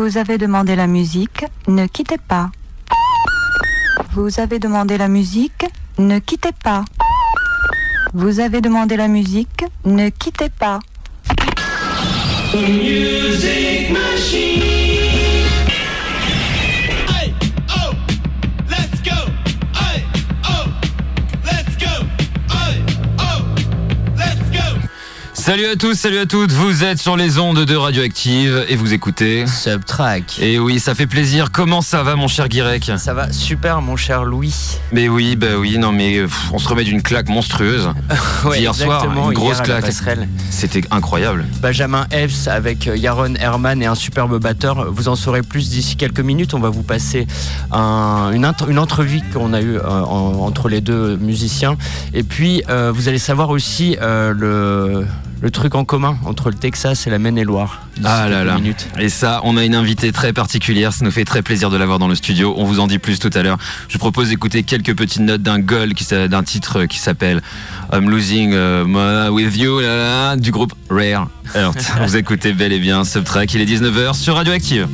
Vous avez demandé la musique, ne quittez pas. Vous avez demandé la musique, ne quittez pas. Vous avez demandé la musique, ne quittez pas. Salut à tous, salut à toutes, vous êtes sur les ondes de Radioactive et vous écoutez Subtrack. Et oui, ça fait plaisir. Comment ça va mon cher Guirec? Ça va super mon cher Louis. Mais oui, bah oui, non mais on se remet d'une claque monstrueuse. ouais, hier soir, une grosse claque. C'était incroyable. Benjamin Epps avec euh, Yaron Herman et un superbe batteur. Vous en saurez plus d'ici quelques minutes. On va vous passer une, une, entrevue qu'on a eue euh, entre les deux musiciens. Et puis, euh, vous allez savoir aussi le le truc en commun entre le Texas et la Maine-et-Loire. Ah là là. Et ça, on a une invitée très particulière. Ça nous fait très plaisir de l'avoir dans le studio. On vous en dit plus tout à l'heure. Je propose d'écouter quelques petites notes d'un goal, d'un titre qui s'appelle I'm Losing uh, With You du groupe Rare Earth. vous écoutez bel et bien Subtrack. Il est 19h sur Radioactive.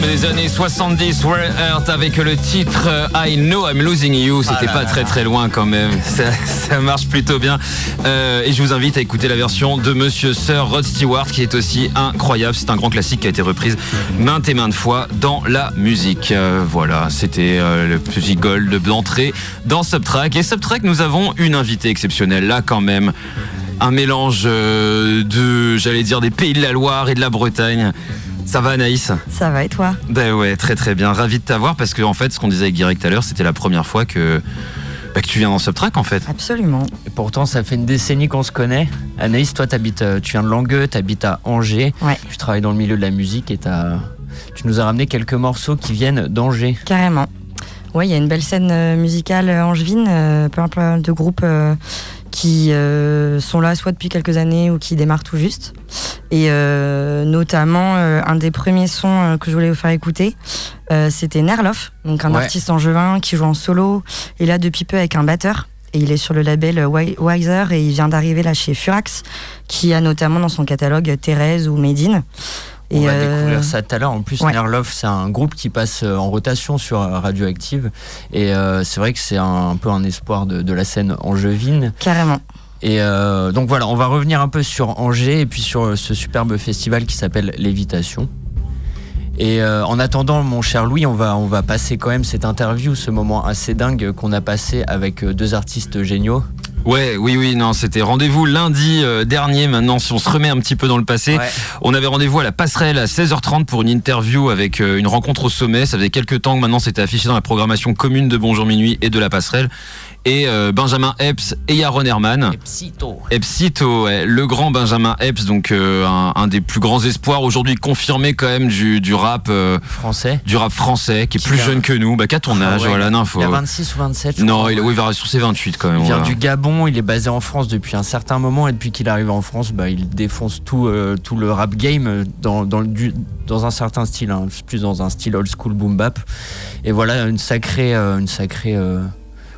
Des années 70, Rare Earth avec le titre euh, I Know I'm Losing You. C'était ah pas très très loin quand même. Ça, marche plutôt bien. Euh, et je vous invite à écouter la version de Monsieur Sir Rod Stewart qui est aussi incroyable. C'est un grand classique qui a été reprise maintes et maintes fois dans la musique. Euh, voilà, c'était le petit gold d'entrée dans Subtrack. Et Subtrack, nous avons une invitée exceptionnelle là quand même. un mélange de, j'allais dire, des pays de la Loire et de la Bretagne. Ça va Anaïs Ça va et toi Ben ouais, très très bien. Ravi de t'avoir parce que en fait, ce qu'on disait avec Guirec tout à l'heure, c'était la première fois que, bah, que tu viens dans Subtrack en fait. Absolument. Et pourtant, ça fait une décennie qu'on se connaît. Anaïs, toi, habites, tu viens de Langueux, tu habites à Angers. Ouais. Tu travailles dans le milieu de la musique et t'as- tu nous as ramené quelques morceaux qui viennent d'Angers. Carrément. Ouais, il y a une belle scène euh, musicale euh, angevine, euh, plein plein de groupes euh, qui euh, sont là soit depuis quelques années ou qui démarrent tout juste. Et euh, notamment, euh, un des premiers sons euh, que je voulais vous faire écouter, euh, c'était Nerloff, donc un Ouais. artiste angevin qui joue en solo, et là depuis peu avec un batteur. Et il est sur le label Wi- Wiser et il vient d'arriver là chez Furax, qui a notamment dans son catalogue Thérèse ou Medine. On va euh, découvrir ça tout à l'heure. En plus, ouais. Nerlov, c'est un groupe qui passe euh, en rotation sur euh, Radioactive. Et euh, c'est vrai que c'est un, un peu un espoir de, de la scène angevine. Carrément. Et euh, donc voilà, on va revenir un peu sur Angers et puis sur ce superbe festival qui s'appelle Lévitation. Et euh, en attendant, mon cher Louis, on va, on va passer quand même cette interview, ce moment assez dingue qu'on a passé avec euh, deux artistes géniaux. Ouais, oui, oui, non, c'était rendez-vous lundi euh, dernier. Maintenant, si on se remet un petit peu dans le passé, Ouais. on avait rendez-vous à la passerelle à 16h30 pour une interview avec euh, une rencontre au sommet. Ça faisait quelques temps que maintenant c'était affiché dans la programmation commune de Bonjour Minuit et de la passerelle. Et euh, Benjamin Epps et Yaron Herman. Epsito. Epsito, ouais, le grand Benjamin Epps, donc euh, un, un des plus grands espoirs aujourd'hui confirmé quand même du, du rap, euh, Français. du rap français, qui est Qui plus a- jeune que nous, bah qu'à ton Ah âge, ouais, voilà, non, faut- Il a 26 ou 27. je Non, crois. il, va sur ses 28 quand même. Il vient voilà. du Gabon, il est basé en France depuis un certain moment et depuis qu'il arrive en France, bah, il défonce tout, tout le rap game dans, dans, le, du- dans un certain style, hein, plus dans un style old school boom bap. Et voilà une sacrée, une sacrée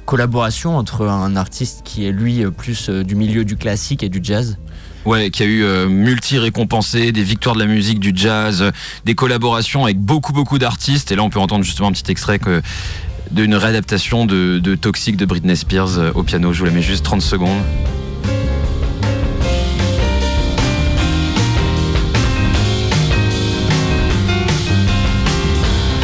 collaboration entre un artiste qui est lui plus euh, du milieu du classique et du jazz? Ouais, qui a eu euh, multi-récompensé, des victoires de la musique, du jazz, euh, des collaborations avec beaucoup, beaucoup d'artistes. Et là, on peut entendre justement un petit extrait d'une réadaptation de, Toxic de Britney Spears au piano. Je vous la mets juste 30 secondes.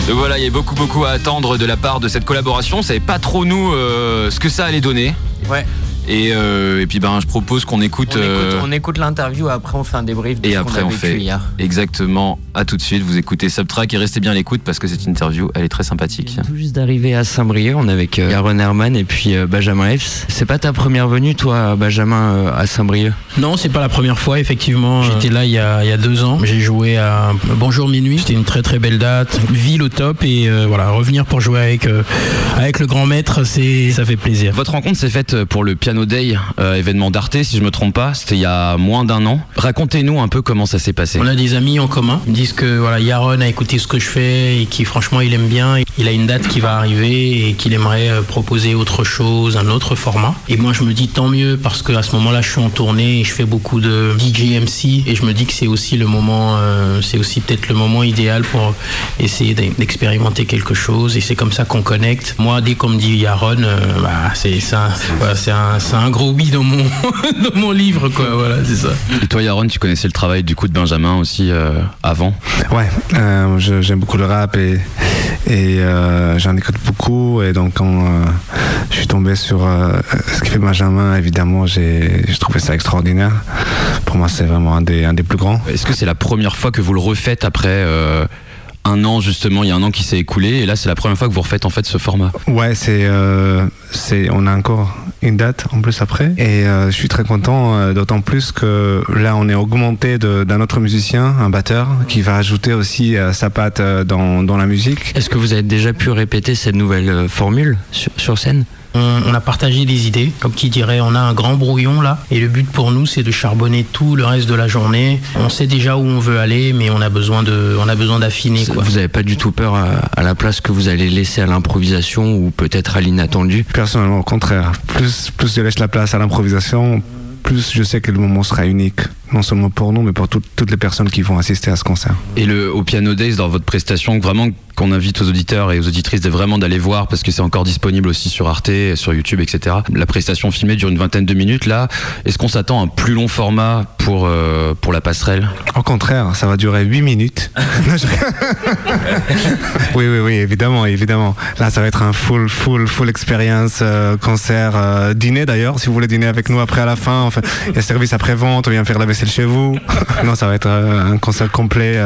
Donc voilà, il y a beaucoup, beaucoup à attendre de la part de cette collaboration. On savait pas trop, nous, euh, ce que ça allait donner. Ouais. Et, euh, et puis, ben, je propose qu'on écoute. On euh, écoute, écoute l'interview, après on fait un débrief de et ce après, a on vécu fait hier. exactement. À tout de suite. Vous écoutez Subtrack et restez bien à l'écoute parce que cette interview, elle est très sympathique. Tout juste d'arriver à Saint-Brieuc, on est avec euh, Yaron Herman et puis euh, Benjamin Epps. C'est pas ta première venue, toi, Benjamin, euh, à Saint-Brieuc? Non, c'est pas la première fois, effectivement. J'étais là il y, a, il y a deux ans. J'ai joué à Bonjour Minuit. C'était une très très belle date. Ville au top. Et euh, voilà, revenir pour jouer avec, euh, avec le grand maître, c'est, ça fait plaisir. Votre rencontre s'est faite pour le Piano Day, euh, événement d'Arte, si je me trompe pas. C'était il y a moins d'un an. Racontez-nous un peu comment ça s'est passé. On a des amis en commun. Ils disent que voilà, Yaron a écouté ce que je fais et qui franchement il aime bien. Il a une date qui va arriver et qu'il aimerait euh, proposer autre chose, un autre format. Et moi je me dis tant mieux parce qu'à ce moment-là je suis en tournée et je fais beaucoup de DJ MC et je me dis que c'est aussi le moment, euh, c'est aussi peut-être le moment idéal pour essayer d'e- d'expérimenter quelque chose et c'est comme ça qu'on connecte. Moi dès qu'on me dit Yaron, bah, c'est voilà, c'est un, c'est un gros oui dans mon, dans mon livre quoi. Voilà c'est ça. Et toi, Yaron, tu connaissais le travail du coup de Benjamin aussi euh, avant? Ouais, euh, je- j'aime beaucoup le rap et, et euh, j'en écoute beaucoup. Et donc, quand euh, je suis tombé sur euh, ce qu'il fait Benjamin, évidemment, j'ai j'ai trouvé ça extraordinaire. Pour moi, c'est vraiment un des, un des plus grands. Est-ce que c'est la première fois que vous le refaites après euh, un an justement Il y a un an qui s'est écoulé et là, c'est la première fois que vous refaites en fait ce format. Ouais, c'est, euh, c'est, on a encore une date en plus après. Et euh, je suis très content, euh, d'autant plus que là, on est augmenté de- d'un autre musicien, un batteur, qui va ajouter aussi euh, sa patte dans, dans la musique. Est-ce que vous avez déjà pu répéter cette nouvelle euh, formule sur, sur scène? On, on a partagé des idées, comme qui dirait, on a un grand brouillon là, et le but pour nous c'est de charbonner tout le reste de la journée. On sait déjà où on veut aller, mais on a besoin de, on a besoin d'affiner quoi. Vous n'avez pas du tout peur à, à la place que vous allez laisser à l'improvisation ou peut-être à l'inattendu? Personnellement, au contraire, plus, plus je laisse la place à l'improvisation, plus je sais que le moment sera unique, non seulement pour nous, mais pour tout- toutes les personnes qui vont assister à ce concert. Et le, au Piano Days, dans votre prestation, vraiment, qu'on invite aux auditeurs et aux auditrices de vraiment d'aller voir parce que c'est encore disponible aussi sur Arte, sur YouTube, etc. La prestation filmée dure une vingtaine de minutes. Là, est-ce qu'on s'attend à un plus long format pour, euh, pour la passerelle? Au contraire, ça va durer 8 minutes. oui, oui, oui, évidemment, évidemment. Là, ça va être un full, full, full expérience, euh, concert, euh, dîner d'ailleurs, si vous voulez dîner avec nous après à la fin. Enfin, il y a service après-vente, on vient faire la vaisselle chez vous. non, ça va être un concert complet.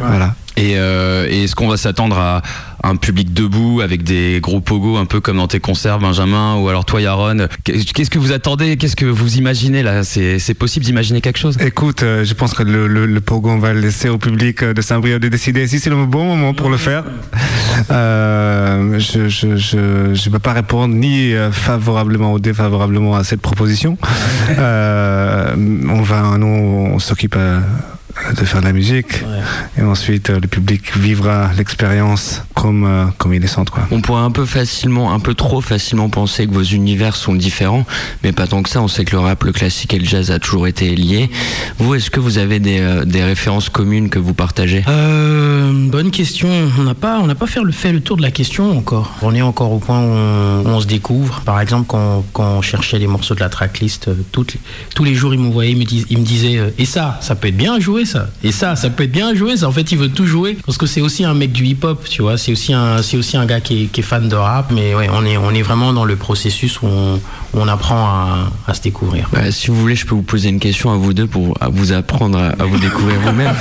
Voilà. Et, euh, est-ce qu'on va s'attendre à un public debout avec des gros pogos un peu comme dans tes concerts Benjamin ou alors toi Yaron? Qu'est-ce que vous attendez? Qu'est-ce que vous imaginez là? C'est possible d'imaginer quelque chose? Écoute, euh, je pense que le, le, pogo on va le laisser au public de Saint-Brieuc de décider si c'est le bon moment pour le faire. Euh, je je, je, je peux pas répondre ni favorablement ou défavorablement à cette proposition. on va, nous, on s'occupe de faire de la musique. Et ensuite, euh, le public vivra l'expérience comme, euh, comme il sent. Quoi. On pourrait un peu facilement, un peu trop facilement penser que vos univers sont différents, mais pas tant que ça. On sait que le rap, le classique et le jazz a toujours été liés. Vous, est-ce que vous avez des, euh, des, références communes que vous partagez? Bonne question. On n'a pas, on n'a pas fait le, fait le tour de la question encore. On est encore au point où on, se découvre. Par exemple, quand, quand, on cherchait les morceaux de la tracklist, toutes, tous les jours, il m'envoyait, il me, il me disait, et ça, ça peut être bien joué ça. Et ça, ça peut être bien joué. Ça. En fait, il veut tout jouer parce que c'est aussi un mec du hip-hop, tu vois. C'est aussi un, c'est aussi un gars qui est, fan de rap. Mais ouais, on est, on est vraiment dans le processus où on, apprend à, se découvrir. Bah, si vous voulez, je peux vous poser une question à vous deux pour vous apprendre à, vous découvrir vous-même.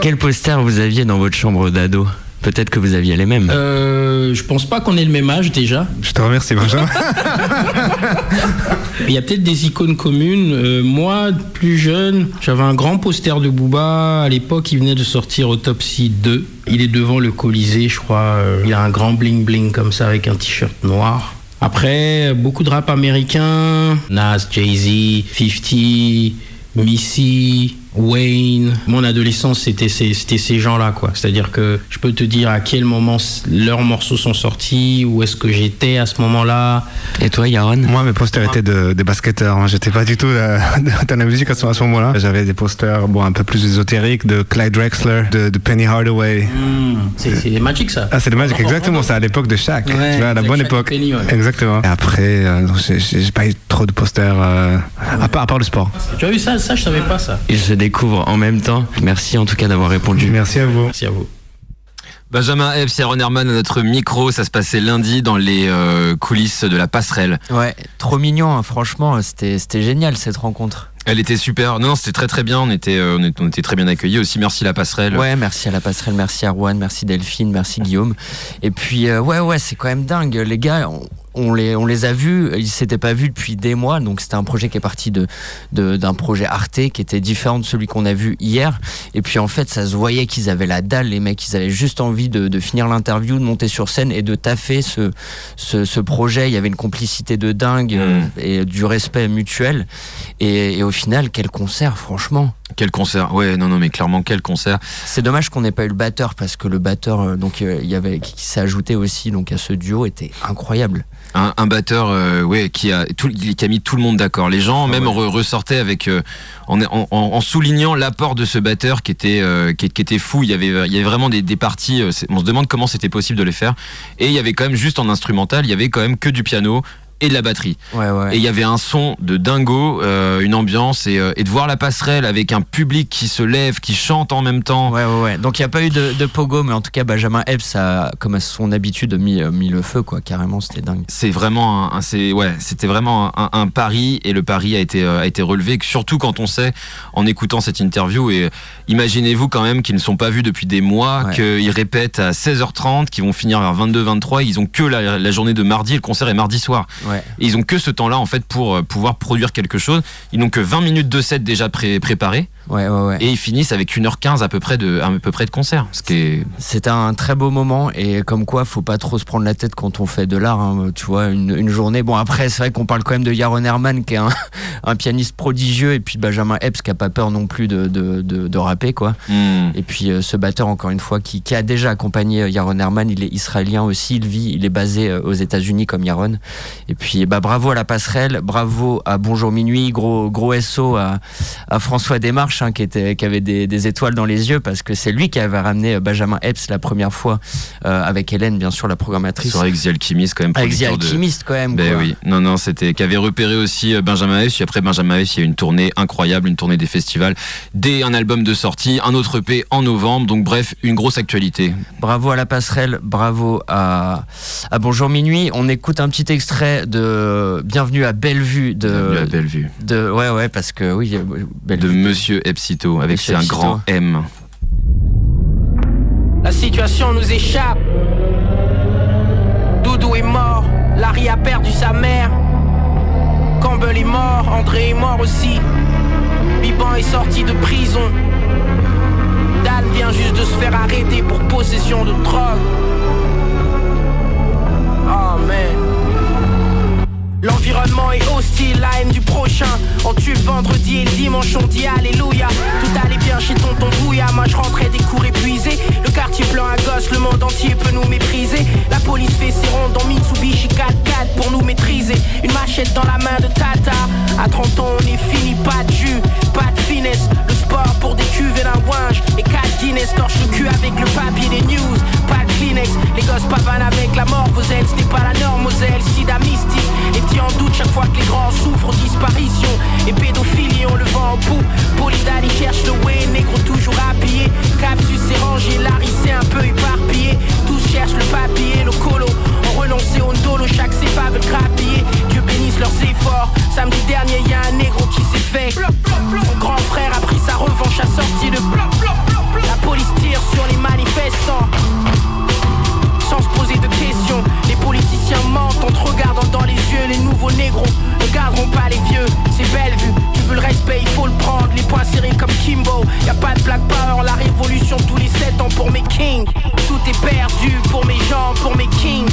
Quel poster vous aviez dans votre chambre d'ado? Peut-être que vous aviez les mêmes. Euh, je pense pas qu'on ait le même âge déjà. Je te remercie, Benjamin. Il y a peut-être des icônes communes. Euh, moi, plus jeune, j'avais un grand poster de Booba. À l'époque, il venait de sortir Autopsy 2. Il est devant le Colisée, je crois. Euh, il a un grand bling bling comme ça avec un t-shirt noir. Après, beaucoup de rap américain. Nas, Jay-Z, 50, Missy, Wayne. Mon adolescence, c'était ces, ces gens-là, quoi. C'est-à-dire que je peux te dire à quel moment leurs morceaux sont sortis, où est-ce que j'étais à ce moment-là. Et toi, Yaron? Moi, mes posters étaient de, des basketteurs. Hein. J'étais pas du tout dans la musique à ce, ce moment-là. J'avais des posters, bon, un peu plus ésotériques de Clyde Drexler, de, Penny Hardaway. Hmm. c'est Magic, ça. Ah, c'est de Magic, exactement. C'est à l'époque de Shaq. tu vois, à la bonne époque. Exactement. Et après, euh, j'ai pas eu trop de posters, euh, à, part, à part le sport. Tu as vu ça Ça, je savais pas ça découvre en même temps. Merci en tout cas d'avoir répondu. Merci à vous. Merci à vous. Benjamin Epps et Ron Herman à notre micro, ça se passait lundi dans les euh, coulisses de la passerelle. Ouais, trop mignon, hein. franchement, c'était génial cette rencontre. Elle était super. Non, c'était très très bien. On était, euh, on était très bien accueillis aussi. Merci la passerelle. Ouais, merci à la passerelle, merci à Rouen, merci Delphine, merci Guillaume. Et puis euh, ouais ouais, c'est quand même dingue. Les gars, on les, on les a vus, ils s'étaient pas vus depuis des mois, donc c'était un projet qui est parti de, d'un projet Arte qui était différent de celui qu'on a vu hier. Et puis en fait, ça se voyait qu'ils avaient la dalle, les mecs, ils avaient juste envie de, de finir l'interview, de monter sur scène et de taffer ce, ce, ce projet. Il y avait une complicité de dingue mmh. et du respect mutuel. Et, et au final, quel concert, franchement. Quel concert Ouais, non, non, mais clairement, quel concert. C'est dommage qu'on n'ait pas eu le batteur parce que le batteur, euh, donc euh, il y avait qui s'est ajouté aussi donc à ce duo était incroyable. Un, batteur, euh, ouais, qui a tout, qui a mis tout le monde d'accord. Les gens même ressortaient avec en, en, soulignant l'apport de ce batteur qui était qui, était fou. Il y avait il y avait vraiment des, des parties. on se demande comment c'était possible de les faire. Et il y avait quand même juste en instrumental, il y avait quand même que du piano, et de la batterie. Et il y avait un son de dingo, euh, une ambiance euh, et, de voir la passerelle avec un public qui se lève, qui chante en même temps. Ouais, ouais, ouais. Donc il n'y a pas eu de, pogo, mais en tout cas Benjamin Epps a, comme à son habitude, mis, euh, mis le feu, quoi. Carrément, c'était dingue. C'est vraiment, un, c'est ouais, c'était vraiment un, pari et le pari a été a été relevé, surtout quand on sait en écoutant cette interview et imaginez-vous quand même qu'ils ne sont pas vus depuis des mois, qu'ils répètent à 16h30, qu'ils vont finir vers 22-23, ils ont que la, la, journée de mardi, le concert est mardi soir. Ils ont que ce temps-là en fait pour euh, pouvoir produire quelque chose. Ils n'ont que 20 minutes de set déjà pré préparés. Ouais, ouais, ouais. Et ils finissent avec 1h15 à peu près de, à peu près de concert. C'est un très beau moment et comme quoi, faut pas trop se prendre la tête quand on fait de l'art. Hein, tu vois, une, une, journée. Bon, après, c'est vrai qu'on parle quand même de Yaron Herman qui est un, un, pianiste prodigieux et puis Benjamin Epps qui a pas peur non plus de, de, de, de rapper, quoi. Hmm. Et puis euh, ce batteur, encore une fois, qui, qui, a déjà accompagné euh, Yaron Herman, il est israélien aussi, il vit, il est basé aux États-Unis comme Yaron. Et puis, bah, bravo à la passerelle, bravo à Bonjour Minuit, gros, gros SO à, à François Desmarches Marche hein, qui, était, qui avait des, des étoiles dans les yeux parce que c'est lui qui avait ramené Benjamin Epps la première fois euh, avec Hélène, bien sûr, la programmatrice. Sur Alchemist, quand même. Producteur de- Alchemist, quand même. Ben quoi. oui, non, non, c'était qu'avait repéré aussi euh, Benjamin F. Puis après Benjamin F, il y a eu une tournée incroyable, une tournée des festivals, dès un album de sortie, un autre EP en novembre. Donc bref, une grosse actualité. Bravo à la passerelle, bravo à, à Bonjour Minuit. On écoute un petit extrait de Bienvenue à Bellevue de, Bienvenue à Bellevue. de ouais ouais parce que oui euh, De Bellevue. Epsito, avec c'est un grand M. La situation nous échappe. Doudou est mort, Larry a perdu sa mère. Campbell est mort, André est mort aussi. Biban est sorti de prison. Dan vient juste de se faire arrêter pour possession de drogue. Oh man. L'environnement est hostile, la haine du prochain. On tue vendredi et dimanche, on dit Alléluia. Tout allait bien chez tonton Bouya. Moi je rentrais des cours épuisés. Le quartier plein à gosse, le monde entier peut nous mépriser. La police fait ses rondes en Mitsubishi 4x4 pour nous maîtriser. Une machette dans la main de Tata. À 30 ans, on est fini, pas de jus, pas de finesse. Pour des cuves et d'un ouinge. Et 4 Guinness torche le cul avec le papier des news. Pas de Kleenex, les gosses pavanent avec la mort. Vos ailes, c'était pas la norme, aux ailes, sida mystique. Les petits en doute chaque fois que les grands souffrent, disparition. Et pédophilie, on le vend en poupe. Polydali cherche le way, négro toujours habillé. Capsus est rangé, Larry c'est un peu éparpillé. Tous cherchent le papier, le colo. On renoncé au dolo, chaque cépa veut grappiller. Dieu bénisse leurs efforts. Samedi dernier, y a un négro qui s'est fait. Son grand frère a pris sa revanche à sortie de. La police tire sur les manifestants sans se poser de questions. Les politiciens mentent en te regardant dans les yeux. Les nouveaux négros ne garderont pas les vieux. C'est belle vue, tu veux le respect, il faut le prendre. Les poings serrés comme Kimbo. Y a pas de Black Power, la révolution tous les 7 ans pour mes kings. Tout est perdu pour mes gens, pour mes kings.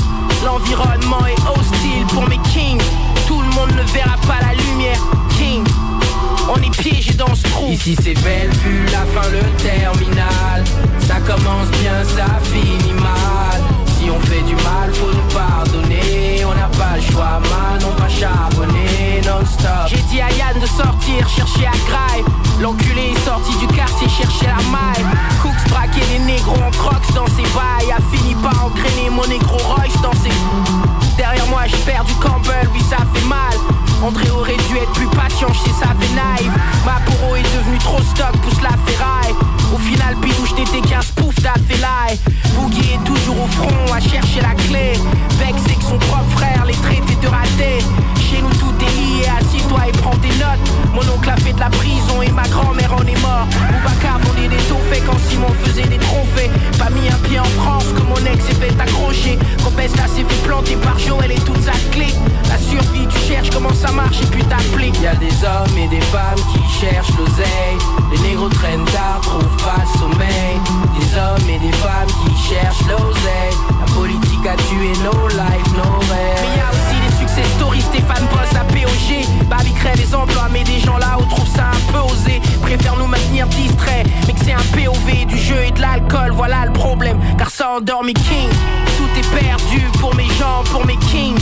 L'environnement est hostile pour mes kings. Tout le monde ne verra pas la lumière, king. On est piégé dans ce trou. Ici c'est belle vue, la fin, le terminal. Ça commence bien, ça finit mal. On fait du mal, faut nous pardonner. On n'a pas le choix, man, on va charbonner non-stop. J'ai dit à Yann de sortir, chercher à graille. L'enculé est sorti du quartier, chercher la maille. Cooks braquait les négros en crocs dans ses bails. A fini par engrainer mon négro Royce dans ses. Derrière moi j'ai perdu Campbell, oui ça fait mal André aurait dû être plus patient, je sais ça fait naïve Ma poro est devenue trop stock, pousse la ferraille Au final Bidouche n'était qu'un spoof d'Alfelai Boogie est toujours au front à chercher la clé. Vexé que son propre frère les traitait de ratés. Chez nous tout est lié, assis-toi et prends des notes. Mon oncle a fait de la prison et ma grand-mère en est mort Boubacar vendait des fait quand Simon faisait des trophées. Pas mis un pied en France que mon ex s'est fait accrocher. Quand Besta s'est fait planter par Joël et toute sa clé. La survie tu cherches comment ça marche et puis t'appeler Y'a des hommes et des femmes qui cherchent l'oseille. Les négros traînent tard, trouvent pas le sommeil. Des hommes et des femmes qui cherchent l'oseille. La politique a tué nos lives, nos rêves. Mais y'a aussi des succès stories, Stéphane bosse à POG Babi crée des emplois mais des gens là-haut trouvent ça un peu osé. Préfèrent nous maintenir distraits Mais que c'est un POV du jeu et de l'alcool Voilà le problème. Car ça endort mes kings Tout est perdu pour mes gens, pour mes kings.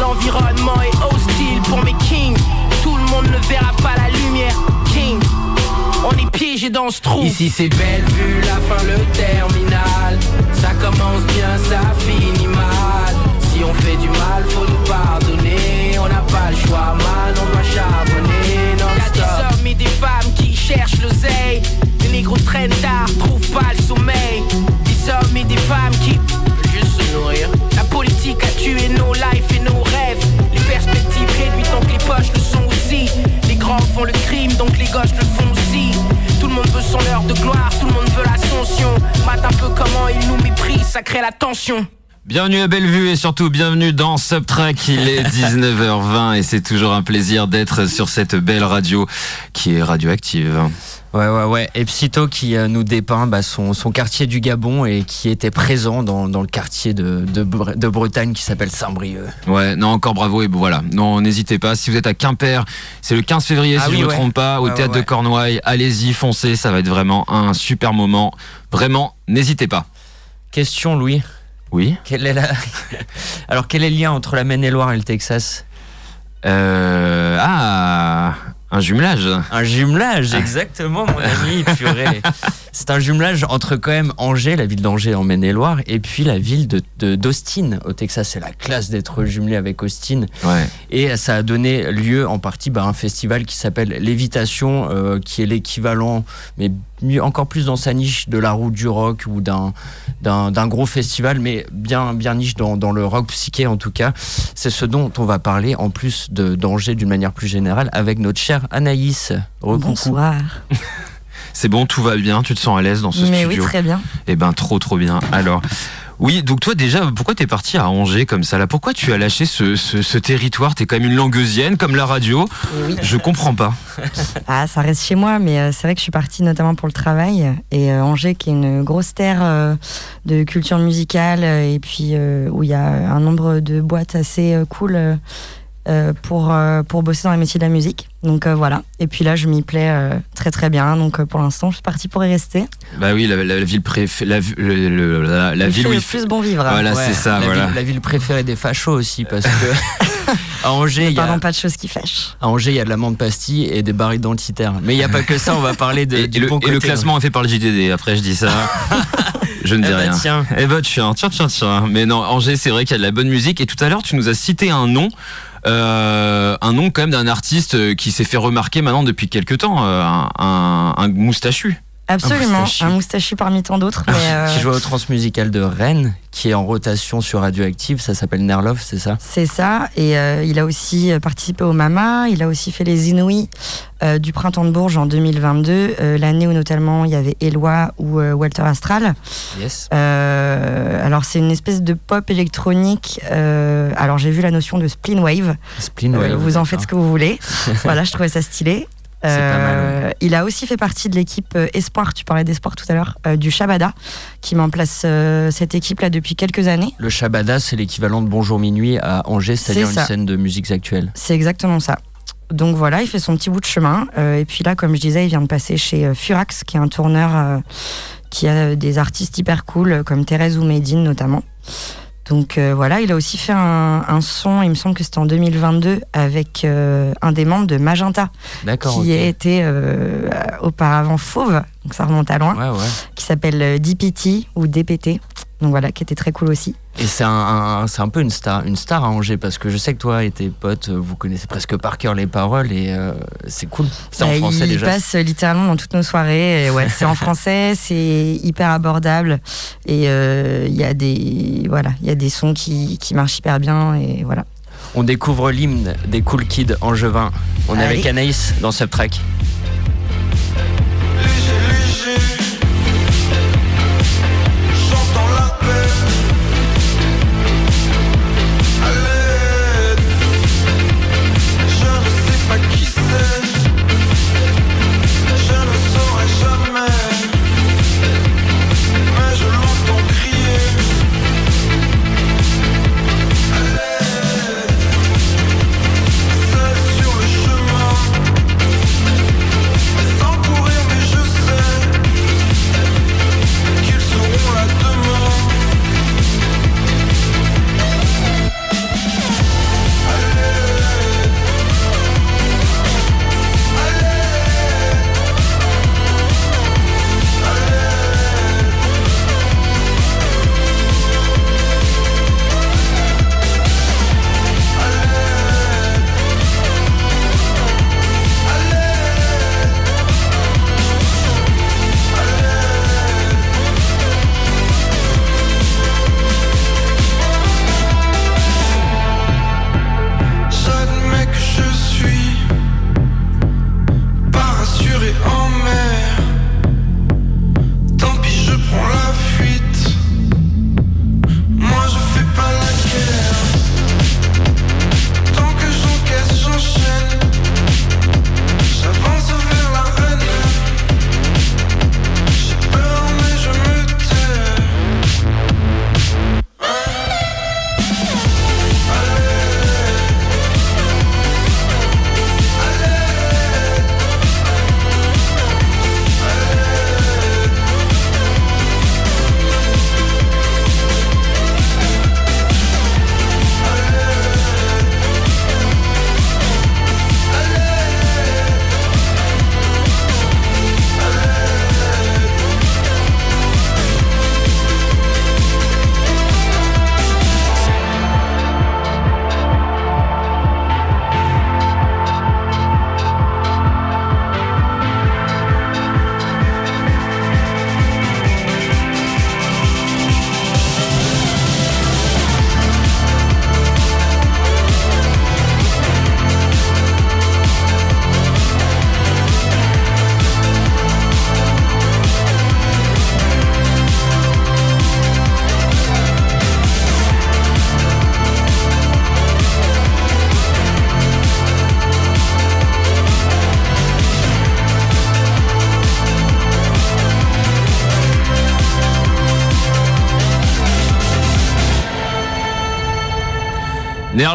L'environnement est hostile pour mes kings. Tout le monde ne verra pas la lumière King. On est piégé dans ce trou. Ici c'est belle vue, la fin, le terminal. Ça commence bien, ça finit mal Si on fait du mal, faut nous pardonner. On n'a pas le choix, man, on doit charbonner non-stop. Y'a des hommes et des femmes qui cherchent l'oseille. Les négros traînent tard, trouvent pas le sommeil. Des hommes et des femmes qui veulent juste se nourrir. La politique a tué nos lives et nos rêves. Les perspectives réduites donc les poches le sont aussi. Les grands font le crime donc les gosses le font aussi. Tout le monde veut son heure de gloire, tout le monde veut l'ascension. Mate un peu comment ils nous méprisent, ça crée la tension Bienvenue à Bellevue et surtout bienvenue dans Subtrack. Il est 19h20 et c'est toujours un plaisir d'être sur cette belle radio qui est radioactive. Ouais, ouais, ouais. Et Psyto qui euh, nous dépeint bah, son, son quartier du Gabon et qui était présent dans, dans le quartier de, de, Bre- de Bretagne qui s'appelle Saint-Brieuc. Ouais, non, encore bravo et voilà. Non, n'hésitez pas. Si vous êtes à Quimper, c'est le 15 février, Ah si oui, je ne me trompe pas, au Ouais, théâtre ouais, de Cornouailles. Allez-y, foncez, ça va être vraiment un super moment. Vraiment, n'hésitez pas. Question, Louis. Oui. Est la... Alors, quel est le lien entre la Maine-et-Loire et le Texas? Euh, ah, Un jumelage. Un jumelage, exactement, mon ami. Purée. C'est un jumelage entre quand même Angers, la ville d'Angers en Maine-et-Loire, et puis la ville de, de- d'Austin au Texas. C'est la classe d'être jumelé avec Austin. Ouais. Et ça a donné lieu en partie bah, à un festival qui s'appelle Lévitation, euh, qui est l'équivalent, mais mieux, encore plus dans sa niche de la route du rock ou d'un, d'un, gros festival, mais bien, bien niche dans, dans le rock psyché en tout cas. C'est ce dont on va parler en plus de d'Angers d'une manière plus générale avec notre chère Anaïs. Bonsoir. C'est bon, tout va bien, tu te sens à l'aise dans ce Mais oui, studio. très bien. Eh ben, trop, trop bien. Alors. Oui, donc toi déjà, pourquoi t'es parti à Angers comme ça là? Pourquoi tu as lâché ce, ce, ce territoire? T'es quand même une langueusienne comme la radio. oui. Je comprends pas. Ah, ça reste chez moi, mais euh, c'est vrai que je suis partie notamment pour le travail. Et euh, Angers, qui est une grosse terre euh, de culture musicale, et puis où il y a un nombre de boîtes assez cool euh, pour, euh, pour bosser dans les métiers de la musique. Donc euh, voilà. Et puis là, je m'y plais euh, très très bien. Donc euh, pour l'instant, je suis partie pour y rester. Bah oui, la, la- la ville préfé, la, le- le- la, la Il ville où le il fait. plus bon vivre. Voilà, Ouais, c'est ça, la voilà. Ville, la ville préférée des fachos aussi, parce que à Angers, il y a, pas de choses qui fâchent. à Angers, il y a de la menthe pastille et des barres identitaires. Mais il n'y a pas que ça, on va parler de, Et, du et le, bon et le côté. classement est fait par le JDD. Après, je dis ça. je ne Eh dis bah, rien. tiens. Eh bah tiens, tiens, tiens, tiens. Mais non, Angers, c'est vrai qu'il y a de la bonne musique. Et tout à l'heure, tu nous as cité un nom. Euh, un nom quand même d'un artiste euh, qui s'est fait remarquer maintenant depuis quelques temps, euh, un, moustachu. Absolument. moustachu. Un moustachu parmi tant d'autres. mais, euh, Qui joue au Transmusical de Rennes, qui est en rotation sur Radioactive, ça s'appelle Nerlov, c'est ça? C'est ça, et euh, il a aussi euh, participé au Mama, il a aussi fait les Inouïs euh, du Printemps de Bourges en 2022, euh, l'année où notamment il y avait Eloi ou Walter Astral. Yes. Alors c'est une espèce de pop électronique, alors j'ai vu la notion de spleen wave, Spleen, ouais, vous en faites ce que vous voulez. voilà, je trouvais ça stylé. Mal, Euh, Il a aussi fait partie de l'équipe euh, Espoir, tu parlais d'Espoir tout à l'heure, euh, du Shabada, qui met en place euh, cette équipe-là depuis quelques années. Le Shabada, c'est l'équivalent de Bonjour Minuit à Angers, c'est-à-dire C'est une scène de musiques actuelles. C'est exactement ça. Donc voilà, il fait son petit bout de chemin. Et puis là, comme je disais, il vient de passer chez Furax, qui est un tourneur qui a des artistes hyper cool, comme Thérèse ou Medine notamment. Donc euh, voilà, il a aussi fait un, un son, il me semble que c'était en 2022, avec euh, un des membres de Magenta, D'accord. qui était euh, auparavant Fauve, donc ça remonte à loin, Ouais, ouais. qui s'appelle DPT ou DPT. Donc voilà, qui était très cool aussi. Et c'est un, un- c'est un peu une star, une star à Angers, parce que je sais que toi et tes potes, euh, vous connaissez presque par cœur les paroles et euh, c'est cool. C'est en Bah, français il déjà. passe littéralement dans toutes nos soirées. Ouais, c'est en français, c'est hyper abordable et euh, il y a des voilà, il y a des sons qui, qui marchent hyper bien et voilà. On découvre l'hymne des Cool Kids angevins. On est avec Anaïs dans Subtrack. Léger,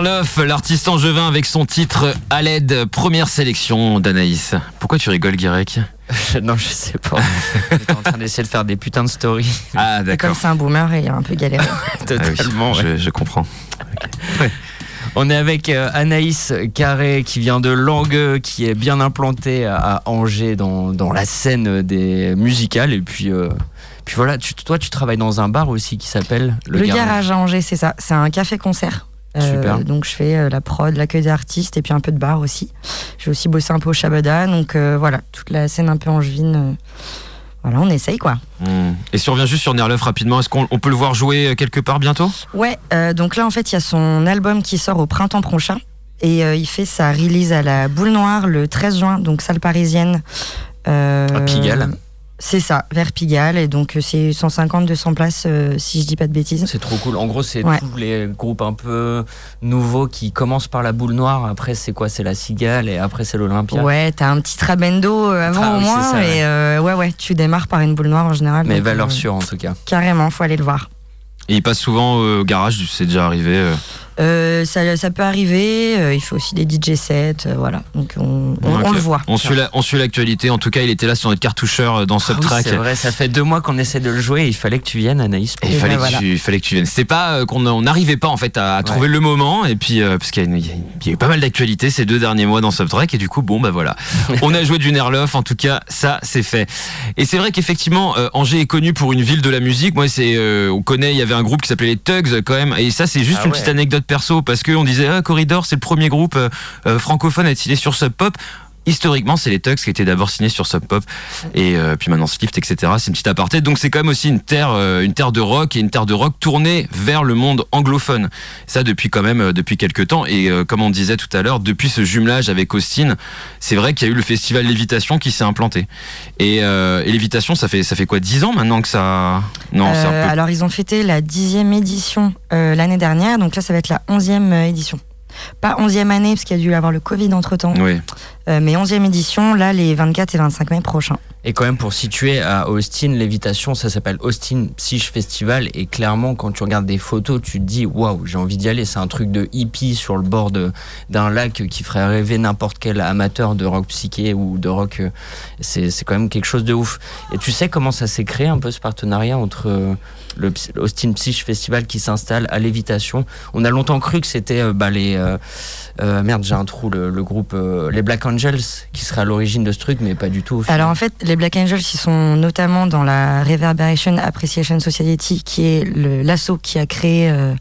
Nerloff, l'artiste angevin avec son titre à l'aide, première sélection d'Anaïs. Pourquoi tu rigoles, Guirec non, je sais pas. J'étais en train d'essayer de faire des putains de stories. Ah, d'accord. Comme c'est un boomer, il a un peu galéré. Ah oui, Totalement. ouais. je, je comprends. On est avec euh, Anaïs Carré qui vient de Langueux, qui est bien implantée à, Angers dans, dans la scène des musicales. Et puis, euh, puis voilà, tu- toi tu travailles dans un bar aussi qui s'appelle Le, garage. à Angers, c'est ça. C'est un café-concert. Euh, Super. donc je fais euh, la prod, l'accueil d'artistes et puis un peu de bar aussi. J'ai aussi bossé un peu au Shabada. Donc euh, voilà, toute la scène un peu angevine. voilà, on essaye quoi. Hmm. Et si on revient juste sur Nerloff rapidement, est-ce qu'on on peut le voir jouer quelque part bientôt? Ouais, euh, donc là en fait il y a son album qui sort au printemps prochain et euh, il fait sa release à la Boule Noire le 13 juin, donc salle parisienne. Euh, À Pigalle. C'est ça, vers Pigalle et donc euh, c'est 150-200 places euh, si je dis pas de bêtises. C'est trop cool. En gros, c'est Ouais. tous les groupes un peu nouveaux qui commencent par la boule noire. Après, c'est quoi? C'est la cigale et après, c'est l'Olympia. Ouais, t'as un petit trabendo euh, avant Ah au oui, moins ça, ouais. et euh, ouais ouais, tu démarres par une boule noire en général. Mais valeur euh, sûre en tout cas. Carrément, faut aller le voir. Et il passe souvent au garage, c'est déjà arrivé. Euh. Ça, ça peut arriver, euh, il fait aussi des DJ sets, euh, voilà. Donc on, on- le voit. On suit la- on suit l'actualité. En tout cas, il était là sur notre cartoucheur euh, dans Ah oui, Subtrack. c'est vrai, ça fait deux mois qu'on essaie de le jouer et il fallait que tu viennes, Anaïs. Et pour- il fallait, ben que voilà. tu, il fallait que tu viennes. C'était pas euh, qu'on on n'arrivait pas en fait à, à trouver le moment et puis euh, parce qu'il y, a y eu pas mal d'actualités ces deux derniers mois dans Subtrack et du coup bon bah voilà. on a joué du Nerloff en tout cas ça c'est fait. Et c'est vrai qu'effectivement euh, Angers est connu pour une ville de la musique. Moi c'est euh, on connaît il y avait un groupe qui s'appelait les Tugs quand même et ça c'est juste Ah une ouais. petite anecdote perso parce que on disait ah, Corridor c'est le premier groupe euh, euh, francophone à être signé sur Sub Pop. Historiquement, c'est les Tugs qui étaient d'abord signés sur Sub Pop et euh, puis maintenant Slift, etc. C'est une petite aparté. Donc c'est quand même aussi une terre, euh, une terre de rock et une terre de rock tournée vers le monde anglophone. Ça depuis quand même euh, depuis quelques temps. Et comme on disait tout à l'heure, depuis ce jumelage avec Austin, c'est vrai qu'il y a eu le festival Lévitation qui s'est implanté. Et, et Lévitation, ça fait ça fait quoi, 10 ans maintenant que ça Non, un peu. Alors, ils ont fêté la dixième édition l'année dernière, donc là, ça va être la onzième édition. Pas onzième année, parce qu'il y a dû avoir le Covid entre temps, Oui. Mais onzième édition, là, les 24 et 25 mai prochains. Et quand même pour situer à Austin, l'évitation, ça s'appelle Austin Psych Festival. Et clairement, quand tu regardes des photos, tu te dis waouh, j'ai envie d'y aller. C'est un truc de hippie sur le bord d'un lac qui ferait rêver n'importe quel amateur de rock psyché ou de rock. euh, C'est quand même quelque chose de ouf. Et tu sais comment ça s'est créé un peu ce partenariat entre euh, le Austin Psych Festival qui s'installe à l'évitation On a longtemps cru que c'était euh, bah, les. euh, euh, merde, j'ai un trou, le, groupe euh, les Black Angels qui serait à l'origine de ce truc, mais pas du tout. au. Alors en fait, les Black Angels, ils sont notamment dans la Reverberation Appreciation Society, qui est l'asso qui a créé euh,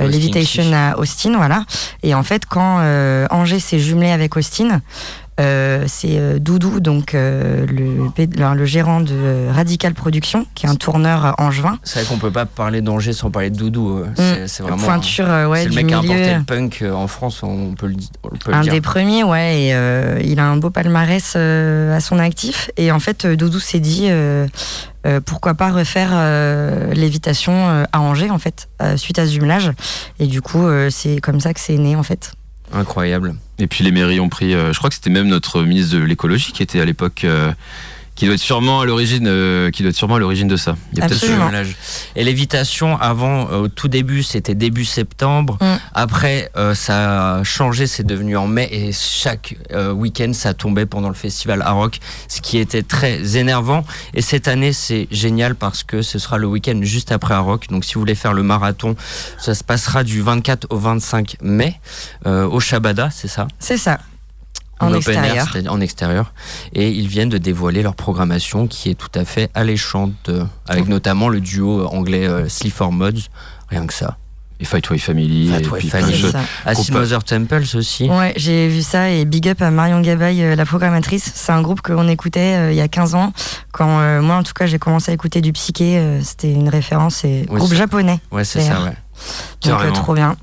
euh, Austin Levitation Psych. à Austin, voilà. Et en fait, quand euh, Angers s'est jumelé avec Austin, euh, c'est euh, Doudou, donc euh, le, P- le, le gérant de Radical Production, qui est un tourneur angevin. C'est vrai qu'on peut pas parler d'Angers sans parler de Doudou. euh, C'est vraiment. Pointure, ouais, c'est le mec qui a importé le punk en France, on peut le, di- on peut le Un dire. des premiers, ouais, et euh, il a un beau palmarès à son actif. Et en fait, Doudou s'est dit euh, pourquoi pas refaire euh, l'évitation euh, à Angers, en fait, suite à ce jumelage. Et du coup, c'est comme ça que c'est né, en fait. Incroyable. Et puis les mairies ont pris, euh, je crois que c'était même notre ministre de l'écologie qui était à l'époque, euh, qui doit être sûrement à l'origine, euh, qui doit être sûrement à l'origine de ça. Il y a peut-être Absolument. Et l'évitation, avant, euh, au tout début, c'était début septembre. Mm. Après, euh, ça a changé, c'est devenu en mai. Et chaque euh, week-end, ça tombait pendant le festival à Rock, ce qui était très énervant. Et cette année, c'est génial parce que ce sera le week-end juste après à Rock. Donc, si vous voulez faire le marathon, ça se passera du 24 au 25 mai euh, au Shabada, c'est ça? C'est ça. En open air, extérieur. c'est-à-dire en extérieur. Et ils viennent de dévoiler leur programmation qui est tout à fait alléchante, euh, avec notamment le duo anglais euh, Sleaford Mods, rien que ça. Et Fight Way Family. Fight Way Family. Groupe- Mother Temples aussi. Ouais, j'ai vu ça et big up à Marion Gabaye, euh, la programmatrice. C'est un groupe qu'on écoutait euh, il y a 15 ans. Quand euh, moi, en tout cas, j'ai commencé à écouter du psyché, euh, c'était une référence et Oui, groupe japonais. Ouais, c'est ça, ouais. Donc euh, trop bien.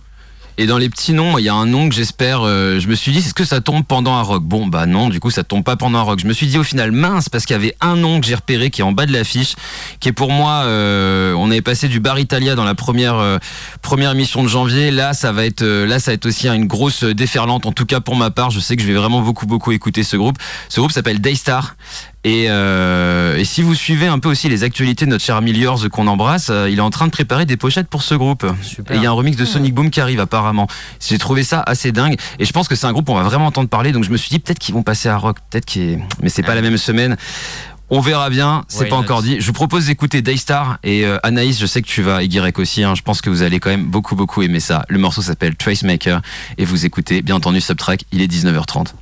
Et dans les petits noms, il y a un nom que j'espère. euh, je me suis dit, est-ce que ça tombe pendant un rock? Bon, bah non, du coup, ça tombe pas pendant un rock. Je me suis dit au final, mince, parce qu'il y avait un nom que j'ai repéré qui est en bas de l'affiche, qui est pour moi. euh, on avait passé du bar Italia dans la première euh, première émission de janvier. Là, ça va être euh, là, ça va être aussi une grosse déferlante. En tout cas, pour ma part, je sais que je vais vraiment beaucoup beaucoup écouter ce groupe. Ce groupe s'appelle Daystar. Et, euh, et si vous suivez un peu aussi les actualités de notre cher ami Liors qu'on embrasse, euh, il est en train de préparer des pochettes pour ce groupe. Super. Et il y a un remix de Sonic Boom qui arrive apparemment. J'ai trouvé ça assez dingue. Et je pense que c'est un groupe qu'on va vraiment entendre parler. Donc je me suis dit peut-être qu'ils vont passer à rock, peut-être qu'ils, mais c'est pas la même semaine. On verra bien, c'est Why pas encore dit. Je vous propose d'écouter Daystar et euh, Anaïs, je sais que tu vas, et Guirec aussi, hein, je pense que vous allez quand même beaucoup beaucoup aimer ça. Le morceau s'appelle Tracemaker et vous écoutez bien entendu Subtrack, il est 19h30.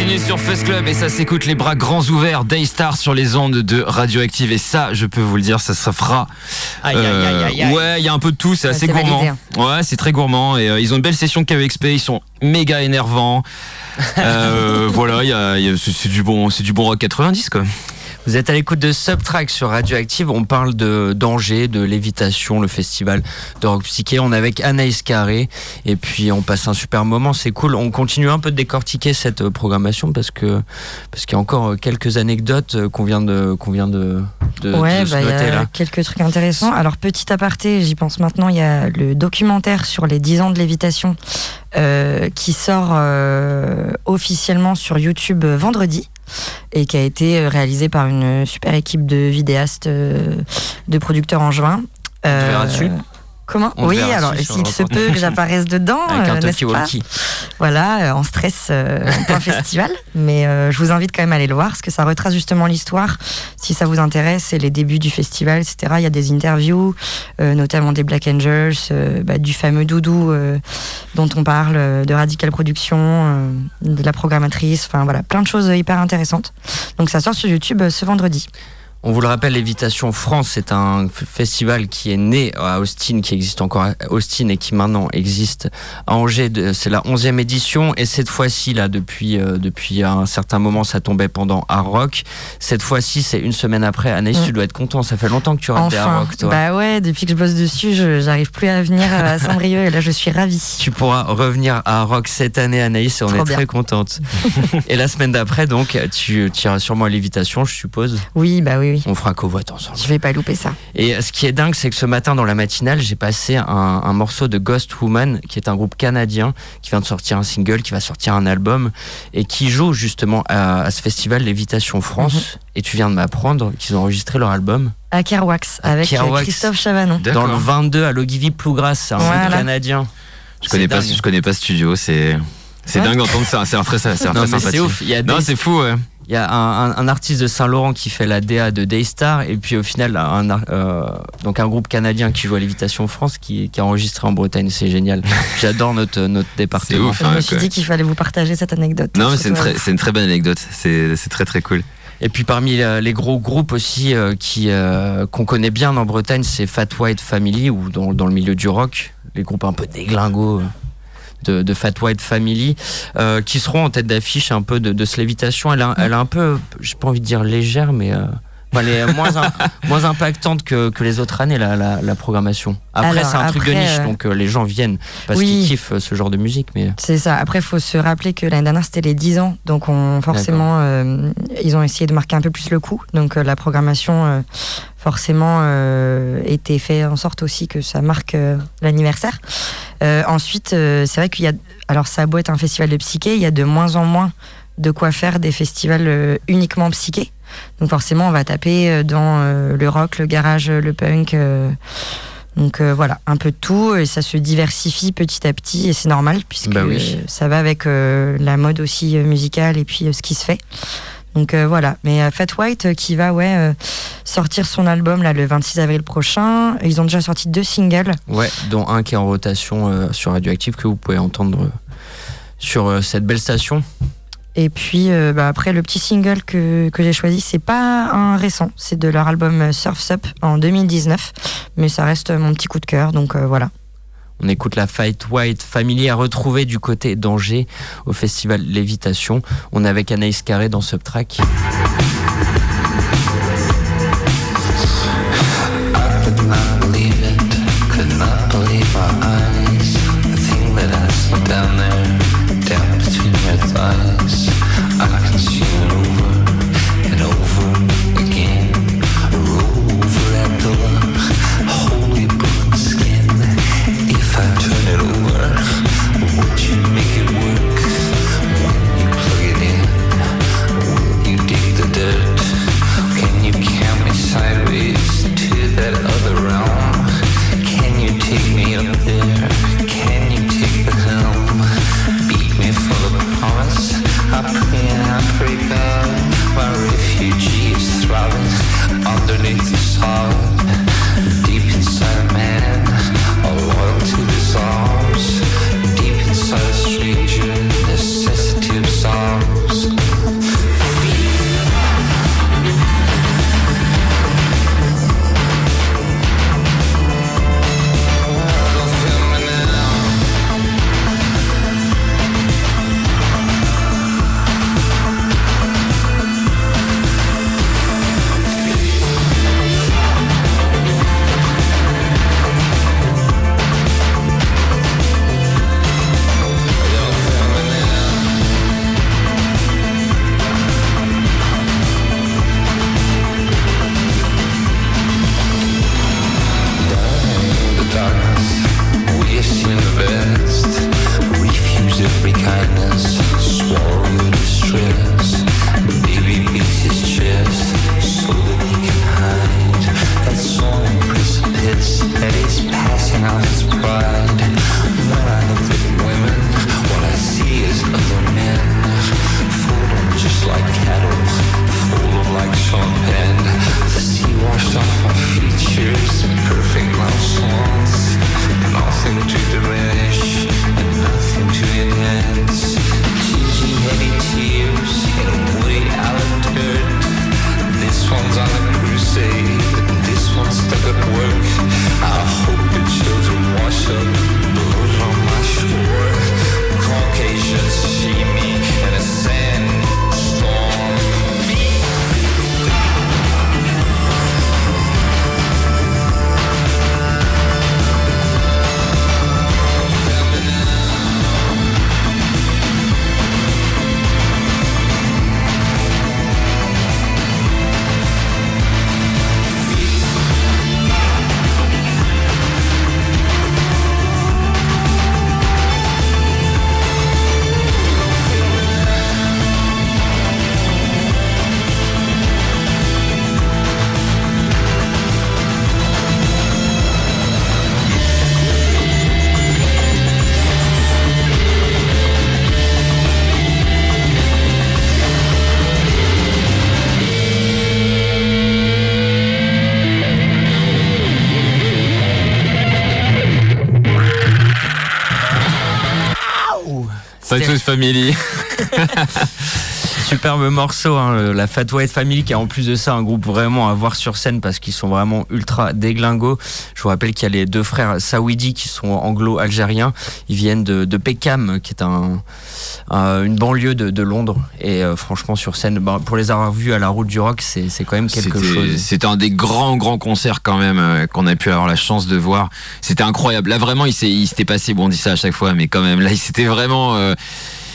Signé sur Fuzz Club et ça s'écoute les bras grands ouverts, Daystar sur les ondes de Radioactive et ça, je peux vous le dire, ça se fera. Aïe, aïe, aïe, aïe, aïe. Ouais, il y a un peu de tout, c'est assez gourmand. validé, Ouais, c'est très gourmand et euh, ils ont une belle session KEXP, ils sont méga énervants. Euh, voilà, il y a, y a- c'est du bon, c'est du bon rock 90 quoi. Vous êtes à l'écoute de Subtrack sur Radioactive. On parle de danger, de lévitation, le festival de rock psyché. On est avec Anaïs Carré et puis on passe un super moment. C'est cool. On continue un peu de décortiquer cette euh, programmation parce que parce qu'il y a encore euh, quelques anecdotes euh, qu'on vient de qu'on vient de de, ouais, de bah, il y a là. quelques trucs intéressants. Alors, petit aparté, j'y pense maintenant, il y a le documentaire sur les 10 ans de lévitation euh, qui sort euh, officiellement sur YouTube vendredi et qui a été euh, réalisé par une super équipe de vidéastes, euh, de producteurs en juin. Euh, Comment On Oui, alors s'il se peut que j'apparaisse dedans, Avec un euh, n'est-ce pas voilà, euh, en stress euh, pour un festival. Mais euh, je vous invite quand même à aller le voir, parce que ça retrace justement l'histoire, si ça vous intéresse, et les débuts du festival, etc. Il y a des interviews, euh, notamment des Black Angels, euh, bah, du fameux Doudou euh, dont on parle, euh, de Radical Production, euh, de la programmatrice, enfin voilà, plein de choses hyper intéressantes. Donc ça sort sur YouTube euh, ce vendredi. On vous le rappelle, Lévitation France, c'est un festival qui est né à Austin, qui existe encore à Austin et qui maintenant existe à Angers. C'est la 11e édition et cette fois-ci, là, depuis, euh, depuis un certain moment, ça tombait pendant Hard Rock. Cette fois-ci, c'est une semaine après. Anaïs, Mm. tu dois être content. Ça fait longtemps que tu rates Hard Rock, toi. bah ouais, depuis que je bosse dessus, je- j'arrive plus à venir à Saint-Brieuc et là je suis ravie. Tu pourras revenir à Rock cette année, Anaïs, et on Trop est bien. très contente. et la semaine d'après, donc, tu, tu iras sûrement à Lévitation, je suppose. Oui, bah oui, oui. On fera covoite ensemble. Je vais pas louper ça. Et ce qui est dingue, c'est que ce matin, dans la matinale, j'ai passé un, un morceau de Ghost Woman, qui est un groupe canadien, qui vient de sortir un single, qui va sortir un album, et qui joue justement à, à ce festival Lévitation France. Mhm. Et tu viens de m'apprendre qu'ils ont enregistré leur album À Kerwax, avec Kerouac. Christophe Chavanon. dans le 22 à Logivi Plougras, c'est un groupe canadien. Je connais pas, je connais pas Studio, c'est. C'est Ouais. dingue d'entendre ça, c'est un très, très c'est ouf. Il y a Non, des- c'est fou, ouais. Il y a un, un- un artiste de Saint-Laurent qui fait la DA de Daystar et puis au final un, euh, donc un groupe canadien qui joue à Lévitation France qui, qui a enregistré en Bretagne, c'est génial. J'adore notre, notre département. ouf, Je me suis quoi. dit qu'il fallait vous partager cette anecdote. Non, mais c'est une, très, c'est une très bonne anecdote. C'est très très cool. Et puis parmi euh, les gros groupes aussi euh, qui euh, qu'on connaît bien en Bretagne, c'est Fat White Family ou dans, dans le milieu du rock, les groupes un peu déglingos. De, de Fat White Family, euh, qui seront en tête d'affiche un peu de, de ce lévitation. Elle, a- elle est un peu, j'ai pas envie de dire légère, mais euh, enfin, elle est moins, im- moins impactante que, que les autres années, la, la, la programmation. Après, c'est un truc de niche, euh, donc euh, les gens viennent parce Oui. qu'ils kiffent euh, ce genre de musique. Mais C'est ça. Après, il faut se rappeler que l'année dernière, c'était les 10 ans. Donc, on, forcément, euh, ils ont essayé de marquer un peu plus le coup. Donc, euh, la programmation, euh, forcément, euh, était fait en sorte aussi que ça marque euh, l'anniversaire. Euh, ensuite, euh, c'est vrai qu'il y a. Alors, ça a beau être un festival de psyché, il y a de moins en moins de quoi faire des festivals euh, uniquement psyché. Donc, forcément, on va taper euh, dans euh, le rock, le garage, le punk. euh, donc euh, voilà, un peu de tout et ça se diversifie petit à petit et c'est normal puisque Bah oui. euh, ça va avec euh, la mode aussi euh, musicale et puis euh, ce qui se fait. Donc euh, voilà, mais euh, Fat White euh, qui va ouais euh, sortir son album là le 26 avril prochain. Ils ont déjà sorti deux singles. ouais, dont un qui est en rotation euh, sur Radioactive que vous pouvez entendre euh, sur euh, cette belle station. Et puis euh, bah, après le petit single que, j'ai choisi, c'est pas un récent, c'est de leur album Surf's Up en 2019, mais ça reste mon petit coup de cœur. Donc euh, voilà. On écoute la Fight White Family à retrouver du côté d'Angers au festival Lévitation. On est avec Anaïs Carré dans Subtrack. Could Family. Superbe morceau, hein, la Fat White Family, qui est en plus de ça un groupe vraiment à voir sur scène parce qu'ils sont vraiment ultra déglingos. Je vous rappelle qu'il y a les deux frères Sawidi qui sont anglo-algériens. Ils viennent de, de Peckham, qui est un, un- une banlieue de, de Londres. Et euh, franchement, sur scène, bah, pour les avoir vus à la route du rock, c'est quand même quelque chose. C'était un des grands, grands concerts quand même euh, qu'on a pu avoir la chance de voir. C'était incroyable. Là, vraiment, il s'était passé, bon, on dit ça à chaque fois, mais quand même, là, il s'était vraiment. euh,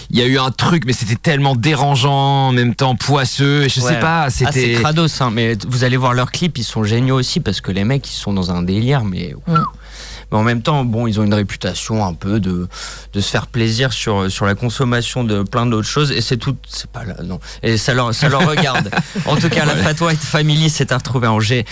il y a eu un truc, mais c'était tellement dérangeant, en même temps poisseux. Je sais pas, Ah, c'est c'était. Kratos, hein, mais vous allez voir leurs clips, ils sont géniaux aussi parce que les mecs, ils sont dans un délire, mais. Mais en même temps, bon, ils ont une réputation un peu de, de se faire plaisir sur, sur la consommation de plein d'autres choses et c'est tout, c'est pas là, non. Et ça leur, ça leur regarde. En tout cas, la Fat White Family s'est à retrouver à Angers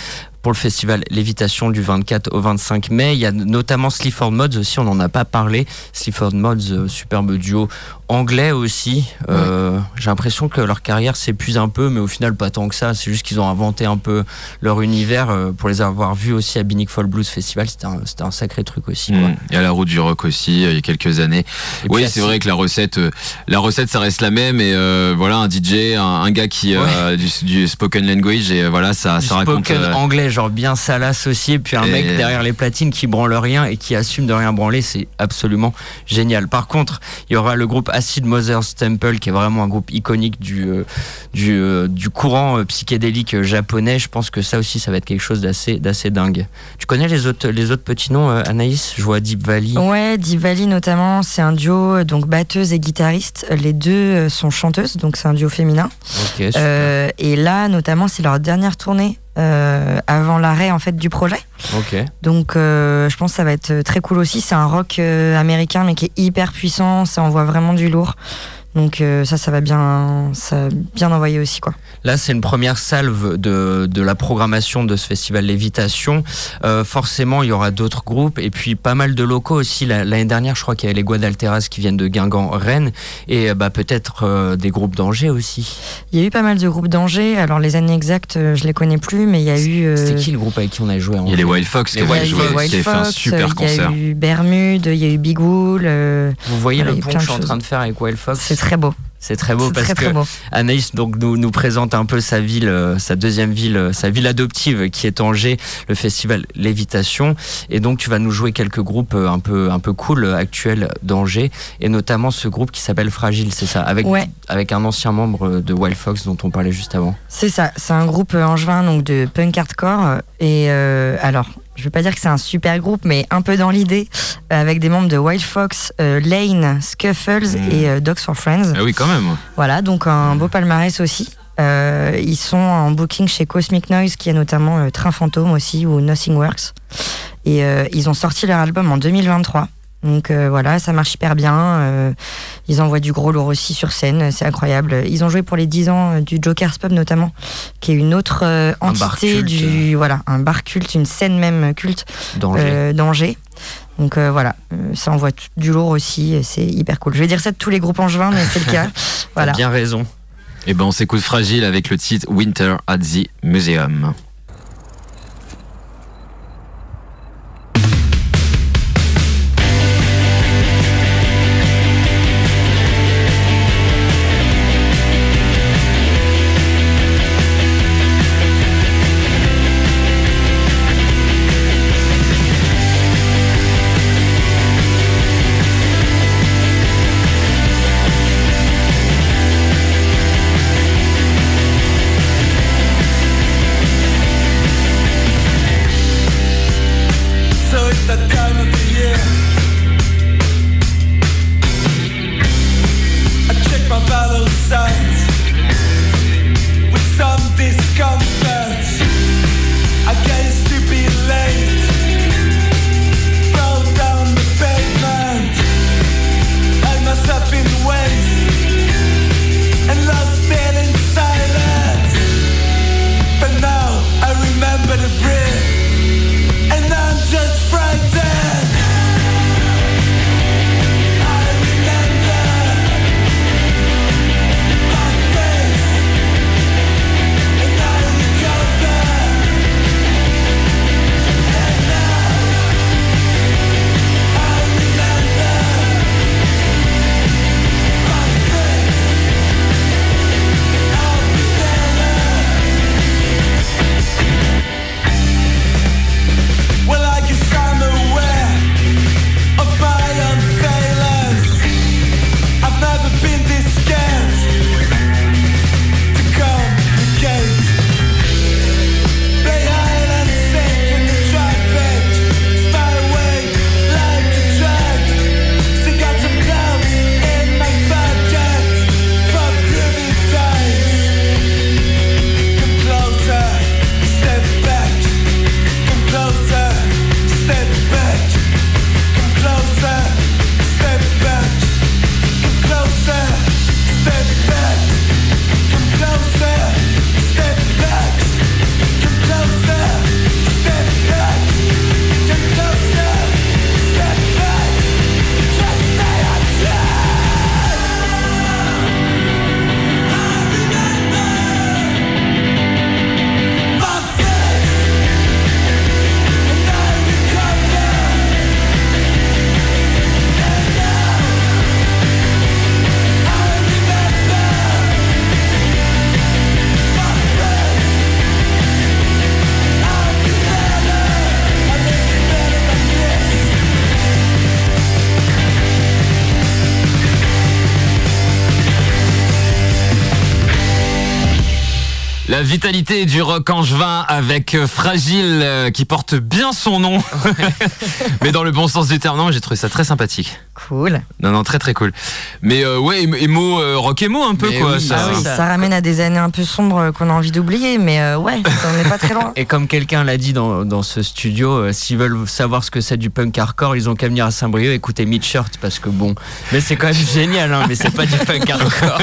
pour le festival Lévitation du 24 au 25 mai. Il y a notamment Sleaford Mods aussi, on n'en a pas parlé. Sleaford Mods, euh, superbe duo anglais aussi. Euh, J'ai l'impression que leur carrière s'épuise un peu, mais au final pas tant que ça. C'est juste qu'ils ont inventé un peu leur univers. euh, pour les avoir vus aussi à Binic Fall Blues Festival, c'était un, sacré truc aussi. Quoi. Mm. Il y a la route du rock aussi, il y a quelques années. Et oui, c'est vrai que la recette, euh, la recette, ça reste la même. Et voilà, un DJ, un, un gars qui euh, du, du spoken language, et voilà, ça, Du ça raconte. spoken anglais, genre bien salace aussi, et puis un Et- mec derrière les platines qui branle rien et qui assume de rien branler, c'est absolument génial. Par contre, il y aura le groupe Acid Mother's Temple, qui est vraiment un groupe iconique du, euh, du, euh, du courant euh, psychédélique japonais. Je pense que ça aussi, ça va être quelque chose d'assez, d'assez dingue. Tu connais les autres, les autres petits noms, euh, Anaïs? Je vois Deep Valley. Ouais, Divali notamment, c'est un duo donc batteuse et guitariste. Les deux sont chanteuses, donc c'est un duo féminin. Euh, et là, notamment, c'est leur dernière tournée euh, avant l'arrêt en fait du projet. ok. Donc, euh, je pense que ça va être très cool aussi. C'est un rock euh, américain, mais qui est hyper puissant. Ça envoie vraiment du lourd. Donc euh, ça, ça va bien, ça bien envoyer aussi quoi. Là, c'est une première salve de, de la programmation de ce festival Lévitation. Euh, forcément, il y aura d'autres groupes et puis pas mal de locaux aussi. La- L'année dernière, je crois qu'il y avait les Guadalteras qui viennent de Guingamp, Rennes et euh, bah, peut-être euh, des groupes d'Angers aussi. Il y a eu pas mal de groupes d'Angers. Alors les années exactes, je les connais plus, mais il y a eu. euh, C'était qui le groupe avec qui on a joué à Il y a les Wild Fox qui Les avaient il y a eu joué, un Il y a eu Bermude, il y a eu Big Wool. euh, Vous voyez le pont que je suis en train de faire avec Wild Fox c'est très beau. C'est très beau parce très, que très beau. Anaïs donc nous, nous présente un peu sa ville, euh, sa deuxième ville, euh, sa ville adoptive qui est Angers, le festival Lévitation. Et donc tu vas nous jouer quelques groupes euh, un peu un peu cool actuels d'Angers et notamment ce groupe qui s'appelle Fragile, c'est ça, avec Ouais. avec un ancien membre de Wild Fox dont on parlait juste avant. C'est ça, c'est un groupe angevin donc de punk hardcore et euh, alors je veux pas dire que c'est un super groupe mais un peu dans l'idée euh, avec des membres de Wild Fox, euh, Lane, Scuffles Mm. et euh, Dogs for Friends. Ah oui, quand même. Voilà donc un beau palmarès aussi. Euh, ils sont en booking chez Cosmic Noise qui a notamment Train Fantôme aussi ou Nothing Works et ils ont sorti leur album en 2023. Donc euh, voilà, ça marche hyper bien. euh, ils envoient du gros lourd aussi sur scène, c'est incroyable. Ils ont joué pour les 10 ans euh, du Joker's Pub notamment, qui est une autre euh, entité du voilà, un bar culte, une scène même culte D'Angers. Donc voilà, ça envoie du lourd aussi, c'est hyper cool. Je vais dire ça de tous les groupes angevins, mais c'est le cas. Voilà. bien raison. Et ben on s'écoute Fragile avec le titre Winter at the Museum. Du rock angevin avec euh, Fragile euh, qui porte bien son nom. Mais dans le bon sens du terme, non, j'ai trouvé ça très sympathique. Cool. Non, non, très très cool. Mais euh, ouais, émo, euh, rock émo un peu Mais quoi. oui, ça. ah oui, Ça ramène à des années un peu sombres qu'on a envie d'oublier, mais euh, ouais, on n'est pas très loin. Et comme quelqu'un l'a dit dans, dans ce studio, euh, s'ils veulent savoir ce que c'est du punk hardcore, ils ont qu'à venir à Saint-Brieuc écouter Midshirt parce que bon, mais c'est quand même génial, hein, mais c'est pas du punk hardcore.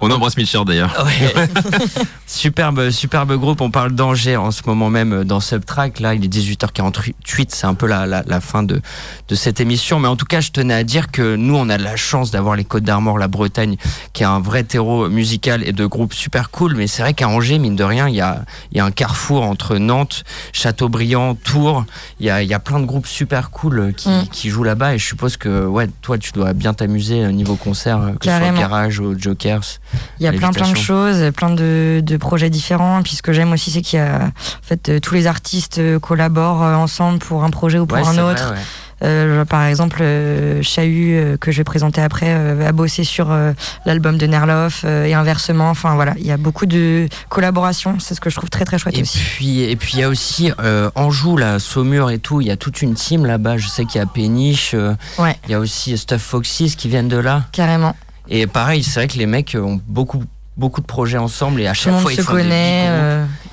On embrasse Mitchell d'ailleurs. Ouais. superbe, superbe groupe. On parle d'Angers en ce moment même dans Subtrack. Là, il est 18h48. C'est un peu la, la, la fin de, de cette émission. Mais en tout cas, je tenais à dire que nous, on a de la chance d'avoir les Côtes d'Armor, la Bretagne, qui est un vrai terreau musical et de groupes super cool. Mais c'est vrai qu'à Angers, mine de rien, il y a, il y a un carrefour entre Nantes, Châteaubriand, Tours. Il y a, il y a plein de groupes super cool qui, Mm. qui jouent là-bas. Et je suppose que, ouais, toi, tu dois bien t'amuser au niveau concert, que ce soit Carrément. Garage ou Jokers. Il y a plein plein de choses, plein de, de projets différents. Puis ce que j'aime aussi, c'est qu'il y a en fait euh, tous les artistes euh, collaborent euh, ensemble pour un projet ou pour Ouais, un vrai, autre. ouais. Euh, par exemple, euh, Chahut, euh, que je vais présenter après, a bossé sur l'album de Nerloff et inversement. Enfin voilà, il y a beaucoup de collaborations. C'est ce que je trouve très très chouette Et aussi. puis, et puis il y a aussi Anjou, là, Saumur et tout. Il y a toute une team là-bas. Je sais qu'il y a Péniche. Ouais. Il y a aussi Stuff Foxys qui viennent de là. Carrément. Et pareil, c'est vrai que les mecs ont beaucoup, beaucoup de projets ensemble et à chaque fois ils se font connaît.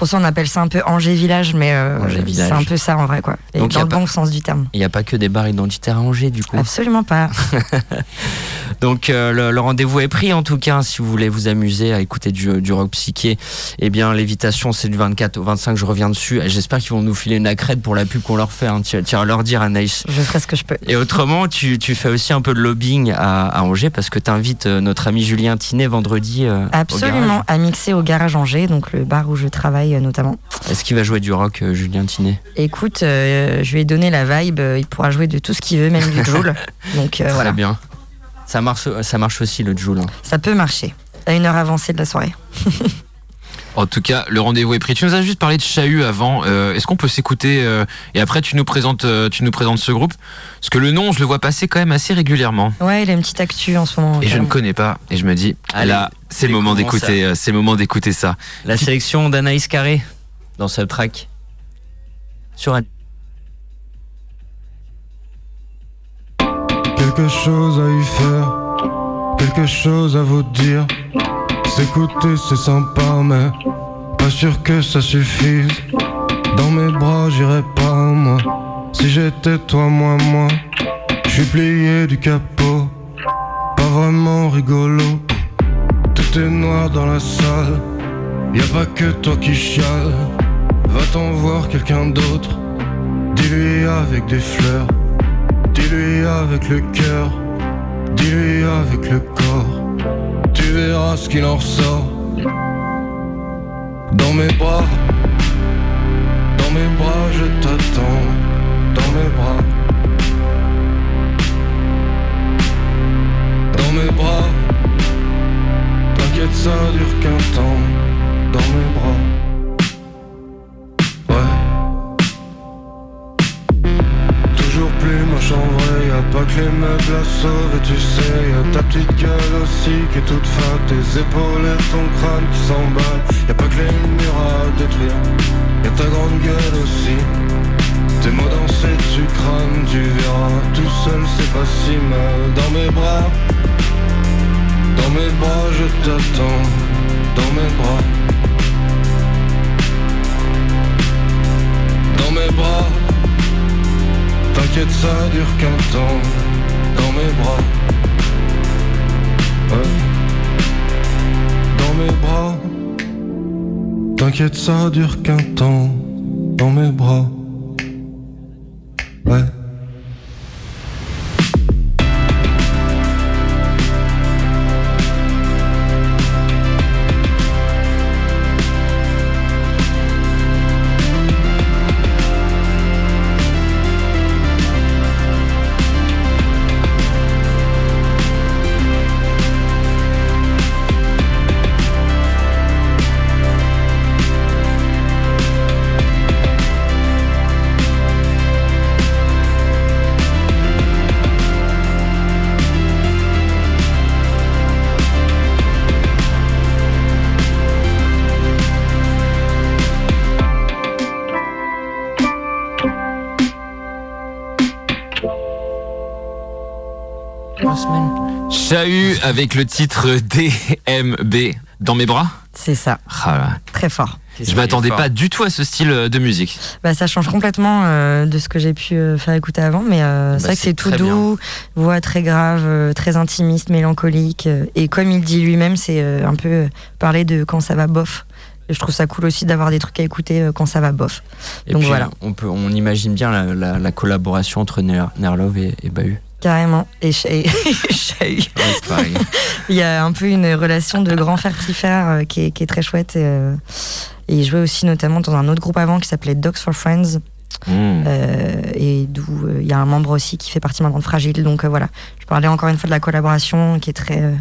Pour ça, on appelle ça un peu Angers Village, mais euh, c'est un peu ça en vrai, quoi. Et Donc, dans le pas- bon sens du terme. Il n'y a pas que des bars identitaires à Angers, du coup. Absolument pas. Donc euh, le, le rendez-vous est pris en tout cas. Si vous voulez vous amuser à écouter du, du rock psyché, eh bien l'invitation c'est du 24 au 25. Je reviens dessus. J'espère qu'ils vont nous filer une accrède pour la pub qu'on leur fait. Hein. Tu, tu vas leur dire Anaïs. Je ferai ce que je peux. Et autrement, tu, tu fais aussi un peu de lobbying à, à Angers parce que tu invites notre ami Julien Tinet vendredi. euh, Absolument, à mixer au Garage Angers, donc le bar où je travaille euh, notamment. Est-ce qu'il va jouer du rock, euh, Julien Tinet? Écoute, euh, je lui ai donné la vibe, il pourra jouer de tout ce qu'il veut, même du Joule. Donc Très voilà, bien. Ça marche, ça marche aussi le Joule. ça peut marcher. À une heure avancée de la soirée. En tout cas, le rendez-vous est pris. Tu nous as juste parlé de Chahut avant. Euh, Est-ce qu'on peut s'écouter euh, et après tu nous présentes, euh, tu nous présentes ce groupe? Parce que le nom, je le vois passer quand même assez régulièrement. Ouais, il a une petite actu en ce moment. Et je ne connais pas. Et je me dis, Allez, là, c'est le moment d'écouter, euh, c'est le moment d'écouter ça. La sélection d'Anaïs Carré dans Subtrack. Sur un... Quelque chose à y faire, quelque chose à vous dire. S'écouter c'est sympa mais pas sûr que ça suffise. Dans mes bras j'irai pas moi. Si j'étais toi, moi, moi. Je suis plié du capot, pas vraiment rigolo. Tout est noir dans la salle, y a pas que toi qui chiale. Va-t'en voir quelqu'un d'autre, dis-lui avec des fleurs. Dis-lui avec le cœur, dis-lui avec le corps. Tu verras ce qu'il en ressort. Dans mes bras, dans mes bras, je t'attends. Dans mes bras, dans mes bras. T'inquiète, ça dure qu'un temps. Dans mes bras, ouais. Toujours plus moche en y'a pas que les meubles à sauver, tu sais, y'a ta petite gueule aussi qui est toute fat, tes épaules et ton crâne qui s'emballe, y'a pas que les murs à détruire, y'a ta grande gueule aussi, tes mots dansés tu crânes, tu verras, tout seul c'est pas si mal, dans mes bras, dans mes bras je t'attends, dans mes bras, dans mes bras. T'inquiète, ça dure qu'un temps dans mes bras. Ouais. Dans mes bras. T'inquiète, ça dure qu'un temps dans mes bras. Ouais. Avec le titre DMB dans mes bras. C'est ça. Ah là. Très fort. Je m'attendais pas du tout à ce style de musique. Bah, ça change complètement euh, de ce que j'ai pu euh, faire écouter avant, mais euh, c'est Bah, vrai que c'est tout doux, voix très grave, euh, très intimiste, mélancolique. euh, et comme il dit lui-même, c'est euh, un peu euh, parler de quand ça va bof. Et je trouve ça cool aussi d'avoir des trucs à écouter euh, quand ça va bof. Et Donc puis, voilà. on, peut, on imagine bien la, la- la collaboration entre Ner- Nerlov et, et Bahut. Carrément. Et pareil. Il y a un peu une relation de grand frère petit frère euh, qui, est, qui est très chouette. Et, euh, et il jouait aussi notamment dans un autre groupe avant qui s'appelait Dogs for Friends. Mmh. Euh, et d'où euh, il y a un membre aussi qui fait partie maintenant de Fragile. Donc euh, voilà, je parlais encore une fois de la collaboration qui est très,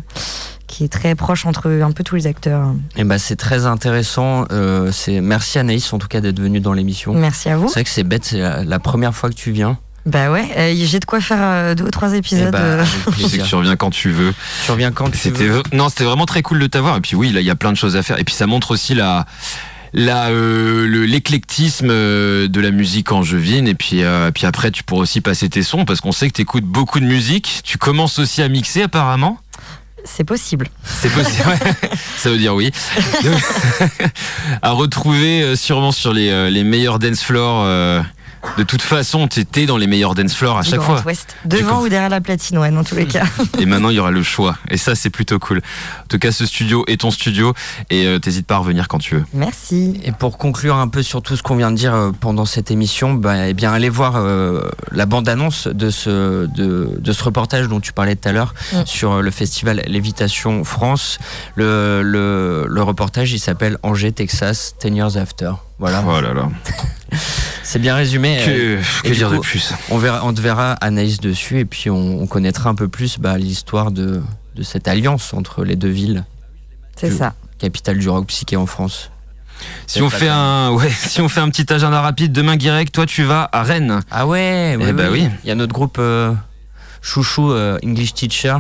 qui est très proche entre un peu tous les acteurs. Et bah, c'est très intéressant. c'est merci Anaïs en tout cas d'être venue dans l'émission. Merci à vous. C'est vrai que c'est bête, c'est la, la première fois que tu viens. Bah ouais, euh, j'ai de quoi faire euh, deux ou trois épisodes. Eh bah, euh. Tu sais que tu reviens quand tu veux. Tu reviens quand tu veux. non, c'était vraiment très cool de t'avoir. Et puis oui, là, il y a plein de choses à faire. Et puis ça montre aussi la la euh, le- l'éclectisme de la musique angevine. Et puis euh, puis après, tu pourras aussi passer tes sons parce qu'on sait que tu écoutes beaucoup de musique. Tu commences aussi à mixer apparemment. C'est possible. C'est possible. ouais. Ça veut dire oui. à retrouver sûrement sur les, les meilleurs dance floors. Euh, de toute façon, t'étais dans les meilleurs dance floors à du chaque Grand fois. Ouest. Devant ou derrière la platine, ouais, dans tous les cas. Et maintenant, il y aura le choix. Et ça, c'est plutôt cool. En tout cas, ce studio est ton studio. Et euh, t'hésites pas à revenir quand tu veux. Merci. Et pour conclure un peu sur tout ce qu'on vient de dire euh, pendant cette émission, bah, eh bien, allez voir euh, la bande-annonce de ce, de, de ce reportage dont tu parlais tout à l'heure Mm. sur euh, le festival Lévitation France. Le, le, le reportage, il s'appelle Angers, Texas, 10 Years After. Voilà, Oh là là. c'est bien résumé. Euh, Que, que et du dire de plus? On, verra, on te verra Anaïs dessus et puis on, on connaîtra un peu plus bah, l'histoire de, de cette alliance entre les deux villes, C'est ça. capitale du rock psyché en France. Si on fait un, ouais, si on fait un petit agenda rapide demain, Guirec, toi, tu vas à Rennes. Ah ouais, Eh bah oui. Il y a notre groupe euh, chouchou euh, English Teacher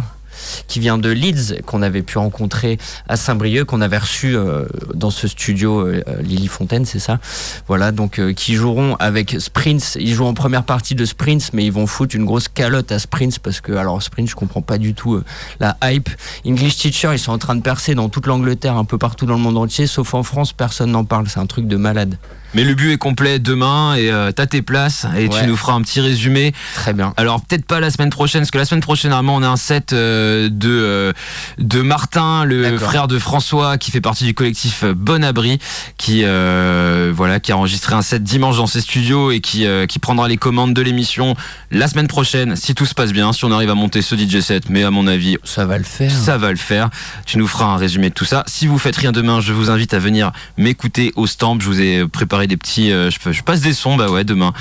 qui vient de Leeds, qu'on avait pu rencontrer à Saint-Brieuc, qu'on avait reçu euh, dans ce studio euh, Lily Fontaine, c'est ça? Voilà, donc euh, qui joueront avec Sprints. Ils jouent en première partie de Sprints, mais ils vont foutre une grosse calotte à Sprints parce que, alors Sprints, je comprends pas du tout euh, la hype. English Teacher, ils sont en train de percer dans toute l'Angleterre, un peu partout dans le monde entier, sauf en France, personne n'en parle. C'est un truc de malade. Mais le but est complet demain et euh, t'as tes places et tu nous feras un petit résumé. Très bien. Alors peut-être pas la semaine prochaine, parce que la semaine prochaine, normalement, on a un set euh, de, euh, de Martin, le frère de François, qui fait partie du collectif euh, Bon Abri, qui, euh, voilà, qui a enregistré un set dimanche dans ses studios et qui, euh, qui prendra les commandes de l'émission la semaine prochaine, si tout se passe bien, si on arrive à monter ce DJ set. Mais à mon avis, Ça va le faire. ça va le faire. Tu nous feras un résumé de tout ça. Si vous faites rien demain, je vous invite à venir m'écouter au Stamp. Je vous ai préparé des petits. euh, je, je passe des sons, bah ouais, demain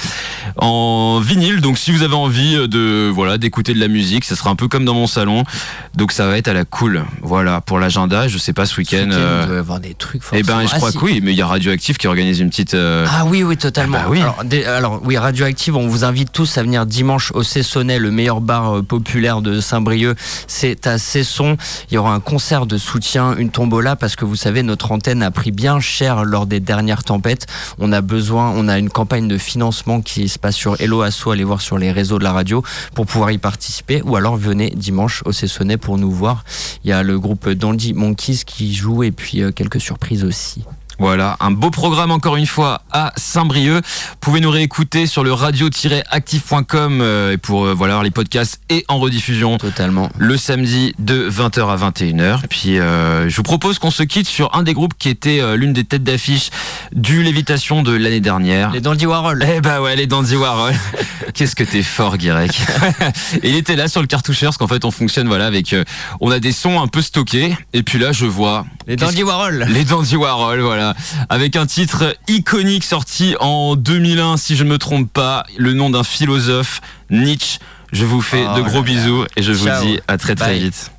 en vinyle. Donc si vous avez envie euh, de voilà d'écouter de la musique, ça sera un peu comme dans mon salon. Donc ça va être à la cool. Voilà pour l'agenda. Je sais pas ce week-end. week-end, euh, Il doit y avoir des trucs. eh ben, je Ah, crois si. que oui, mais il y a Radioactif qui organise une petite. euh, Ah oui, oui, totalement. Ah bah oui. Alors, des- alors, oui, Radioactive, on vous invite tous à venir dimanche au Cessonnet, le meilleur bar populaire de Saint-Brieuc. C'est à Cesson. Il y aura un concert de soutien, une tombola, parce que vous savez, notre antenne a pris bien cher lors des dernières tempêtes. On a besoin, on a une campagne de financement qui se passe sur Hello Asso, allez voir sur les réseaux de la radio pour pouvoir y participer. Ou alors venez dimanche au Cessonnet pour nous voir. Il y a le groupe Dandy Monkeys qui joue et puis euh, quelques surprises aussi. Voilà, un beau programme encore une fois à Saint-Brieuc. Vous pouvez nous réécouter sur le radio-actif.com euh, et pour euh, voilà les podcasts et en rediffusion Totalement. le samedi de 20h à 21h. Puis euh, je vous propose qu'on se quitte sur un des groupes qui était euh, l'une des têtes d'affiche du Lévitation de l'année dernière. Les Dandy Warhol. Eh bah ouais, les Dandy Warhol. Qu'est-ce que t'es fort, Guirec. Et il était là sur le cartoucheur, parce qu'en fait, on fonctionne, voilà, avec, euh, on a des sons un peu stockés. Et puis là, je vois. Les Dandy Warhol. les Dandy Warhol, voilà. Avec un titre iconique sorti en 2001, si je ne me trompe pas, le nom d'un philosophe, Nietzsche. Je vous fais Oh de gros là. bisous et je Ciao. vous dis à très très Bye. vite.